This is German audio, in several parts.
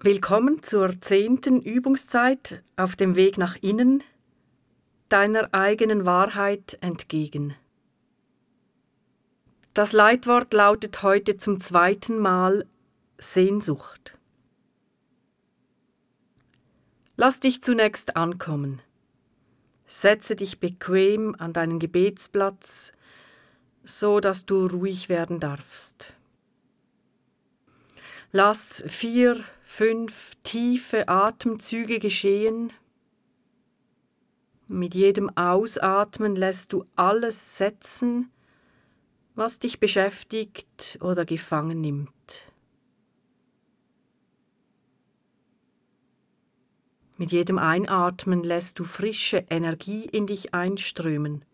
Willkommen zur zehnten Übungszeit auf dem Weg nach innen, deiner eigenen Wahrheit entgegen. Das Leitwort lautet heute zum zweiten Mal Sehnsucht. Lass dich zunächst ankommen. Setze dich bequem an deinen Gebetsplatz, so dass du ruhig werden darfst. Lass vier, fünf tiefe Atemzüge geschehen. Mit jedem Ausatmen lässt du alles setzen, was dich beschäftigt oder gefangen nimmt. Mit jedem Einatmen lässt du frische Energie in dich einströmen.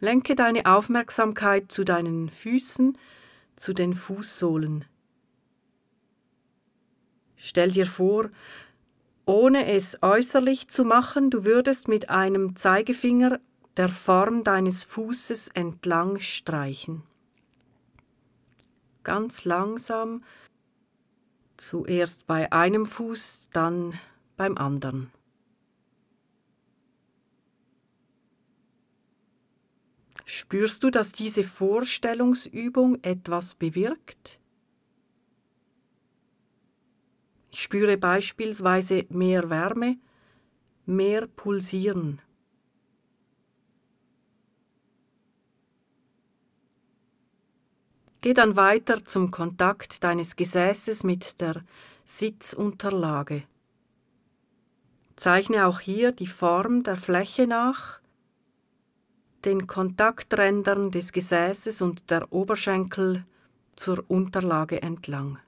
Lenke deine Aufmerksamkeit zu deinen Füßen, zu den Fußsohlen. Stell dir vor, ohne es äußerlich zu machen, du würdest mit einem Zeigefinger der Form deines Fußes entlang streichen. Ganz langsam, zuerst bei einem Fuß, dann beim anderen. Spürst du, dass diese Vorstellungsübung etwas bewirkt? Ich spüre beispielsweise mehr Wärme, mehr Pulsieren. Geh dann weiter zum Kontakt deines Gesäßes mit der Sitzunterlage. Zeichne auch hier die Form der Fläche nach den Kontakträndern des Gesäßes und der Oberschenkel zur Unterlage entlang.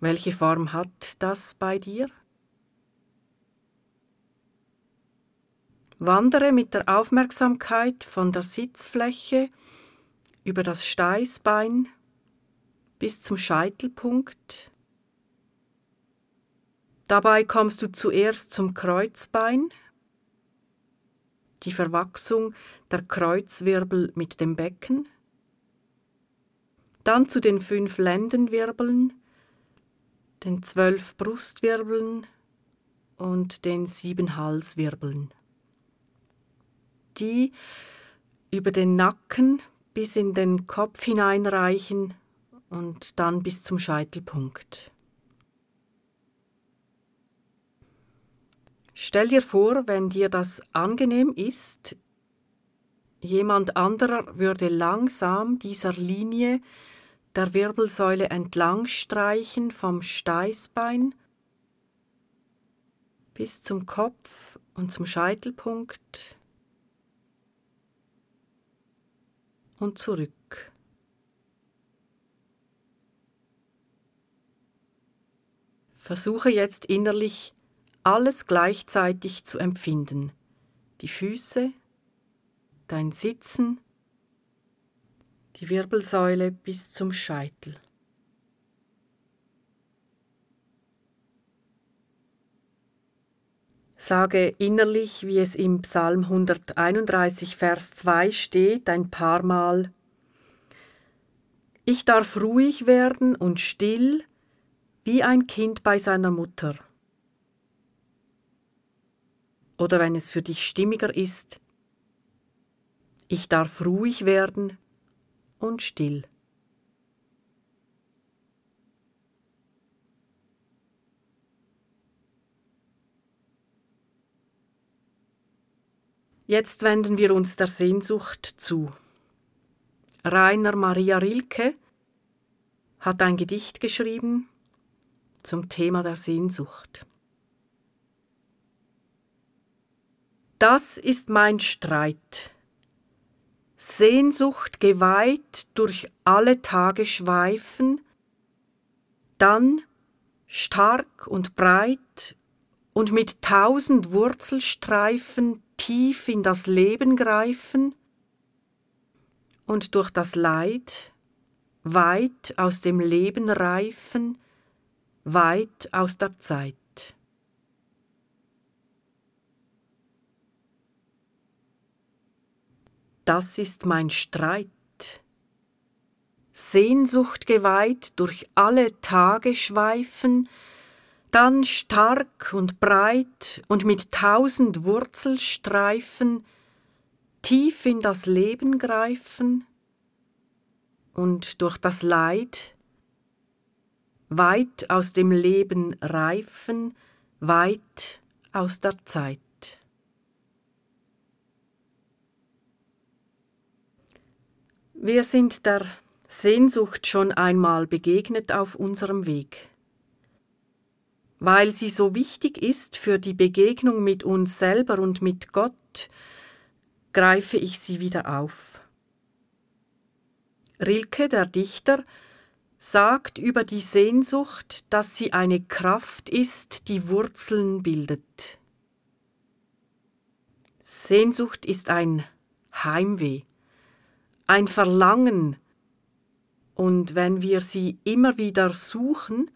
Welche Form hat das bei dir? Wandere mit der Aufmerksamkeit von der Sitzfläche über das Steißbein bis zum Scheitelpunkt. Dabei kommst du zuerst zum Kreuzbein die Verwachsung der Kreuzwirbel mit dem Becken, dann zu den fünf Lendenwirbeln, den zwölf Brustwirbeln und den sieben Halswirbeln, die über den Nacken bis in den Kopf hineinreichen und dann bis zum Scheitelpunkt. Stell dir vor, wenn dir das angenehm ist, jemand anderer würde langsam dieser Linie der Wirbelsäule entlang streichen vom Steißbein bis zum Kopf und zum Scheitelpunkt und zurück. Versuche jetzt innerlich alles gleichzeitig zu empfinden. Die Füße, dein Sitzen, die Wirbelsäule bis zum Scheitel. Sage innerlich, wie es im Psalm 131, Vers 2 steht, ein paar Mal, ich darf ruhig werden und still wie ein Kind bei seiner Mutter oder wenn es für dich stimmiger ist, ich darf ruhig werden und still. Jetzt wenden wir uns der Sehnsucht zu. Rainer Maria Rilke hat ein Gedicht geschrieben zum Thema der Sehnsucht. Das ist mein Streit. Sehnsucht geweiht durch alle Tage schweifen, dann stark und breit und mit tausend Wurzelstreifen tief in das Leben greifen und durch das Leid weit aus dem Leben reifen, weit aus der Zeit. Das ist mein Streit. Sehnsucht geweiht durch alle Tage schweifen, dann stark und breit und mit tausend Wurzelstreifen tief in das Leben greifen und durch das Leid weit aus dem Leben reifen, weit aus der Zeit. Wir sind der Sehnsucht schon einmal begegnet auf unserem Weg. Weil sie so wichtig ist für die Begegnung mit uns selber und mit Gott, greife ich sie wieder auf. Rilke, der Dichter, sagt über die Sehnsucht, dass sie eine Kraft ist, die Wurzeln bildet. Sehnsucht ist ein Heimweh, ein Verlangen, und wenn wir sie immer wieder suchen,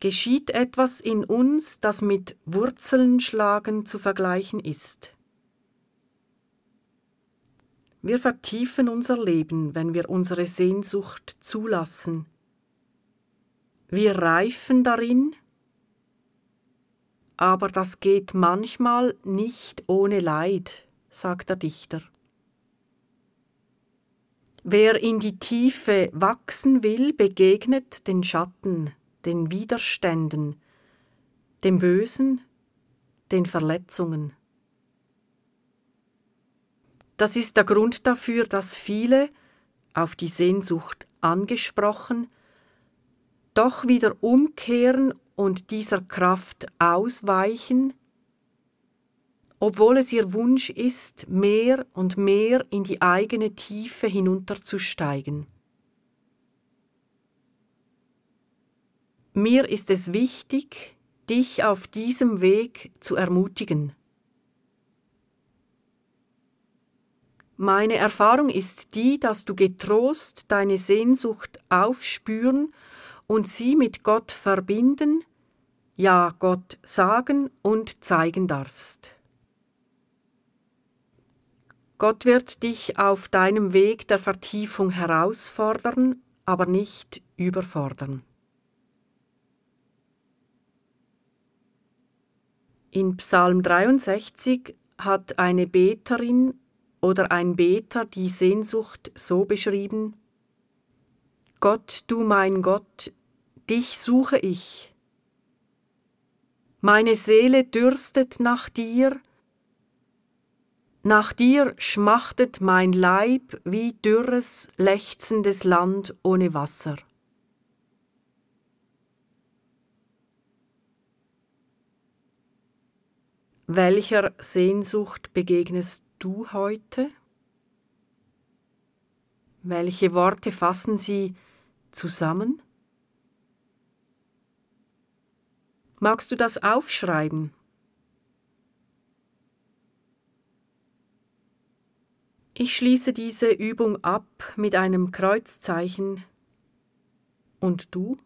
geschieht etwas in uns, das mit Wurzeln schlagen zu vergleichen ist. Wir vertiefen unser Leben, wenn wir unsere Sehnsucht zulassen, wir reifen darin, aber das geht manchmal nicht ohne Leid, sagt der Dichter. Wer in die Tiefe wachsen will, begegnet den Schatten, den Widerständen, dem Bösen, den Verletzungen. Das ist der Grund dafür, dass viele, auf die Sehnsucht angesprochen, doch wieder umkehren und dieser Kraft ausweichen, obwohl es ihr Wunsch ist, mehr und mehr in die eigene Tiefe hinunterzusteigen. Mir ist es wichtig, dich auf diesem Weg zu ermutigen. Meine Erfahrung ist die, dass du getrost deine Sehnsucht aufspüren und sie mit Gott verbinden, ja Gott sagen und zeigen darfst. Gott wird dich auf deinem Weg der Vertiefung herausfordern, aber nicht überfordern. In Psalm 63 hat eine Beterin oder ein Beter die Sehnsucht so beschrieben, Gott, du mein Gott, dich suche ich. Meine Seele dürstet nach dir, nach dir schmachtet mein Leib wie dürres, lechzendes Land ohne Wasser. Welcher Sehnsucht begegnest du heute? Welche Worte fassen sie zusammen? Magst du das aufschreiben? Ich schließe diese Übung ab mit einem Kreuzzeichen. Und du?